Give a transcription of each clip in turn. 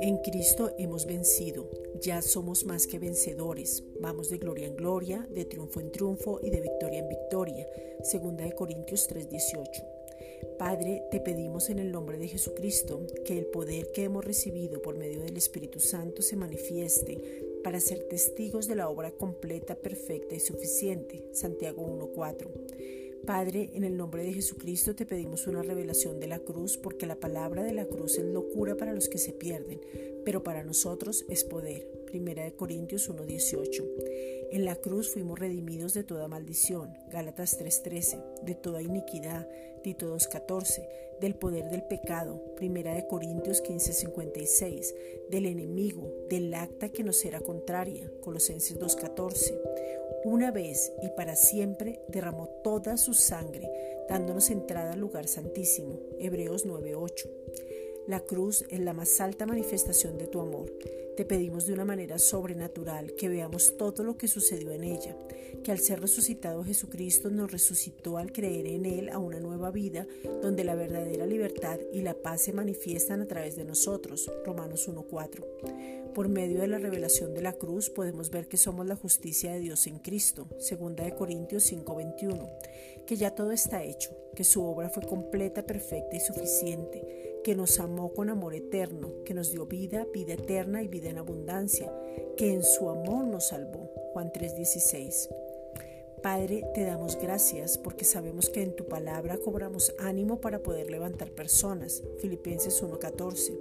En Cristo hemos vencido, ya somos más que vencedores, vamos de gloria en gloria, de triunfo en triunfo y de victoria en victoria. Segunda de Corintios 3:18. Padre, te pedimos en el nombre de Jesucristo que el poder que hemos recibido por medio del Espíritu Santo se manifieste para ser testigos de la obra completa, perfecta y suficiente. Santiago 1:4. Padre, en el nombre de Jesucristo te pedimos una revelación de la cruz, porque la palabra de la cruz es locura para los que se pierden, pero para nosotros es poder. Primera de Corintios 1:18. En la cruz fuimos redimidos de toda maldición, Gálatas 3:13, de toda iniquidad, Tito 2:14, del poder del pecado, Primera de Corintios 15:56, del enemigo, del acta que nos era contraria, Colosenses 2:14 una vez y para siempre derramó toda su sangre, dándonos entrada al lugar santísimo. Hebreos 9:8. La cruz es la más alta manifestación de tu amor. Te pedimos de una manera sobrenatural que veamos todo lo que sucedió en ella, que al ser resucitado Jesucristo nos resucitó al creer en Él a una nueva vida donde la verdadera libertad y la paz se manifiestan a través de nosotros. Romanos 1.4. Por medio de la revelación de la cruz podemos ver que somos la justicia de Dios en Cristo. Segunda de Corintios 5.21. Que ya todo está hecho, que su obra fue completa, perfecta y suficiente que nos amó con amor eterno, que nos dio vida, vida eterna y vida en abundancia, que en su amor nos salvó. Juan 3:16. Padre, te damos gracias porque sabemos que en tu palabra cobramos ánimo para poder levantar personas. Filipenses 1:14.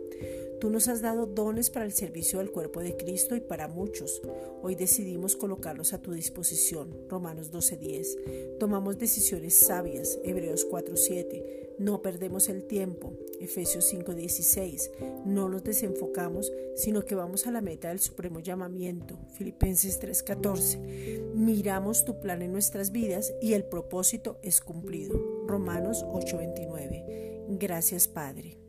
Tú nos has dado dones para el servicio del cuerpo de Cristo y para muchos. Hoy decidimos colocarlos a tu disposición. Romanos 12:10. Tomamos decisiones sabias. Hebreos 4:7. No perdemos el tiempo. Efesios 5:16. No nos desenfocamos, sino que vamos a la meta del supremo llamamiento. Filipenses 3:14. Miramos tu plan en nuestras vidas y el propósito es cumplido. Romanos 8:29. Gracias Padre.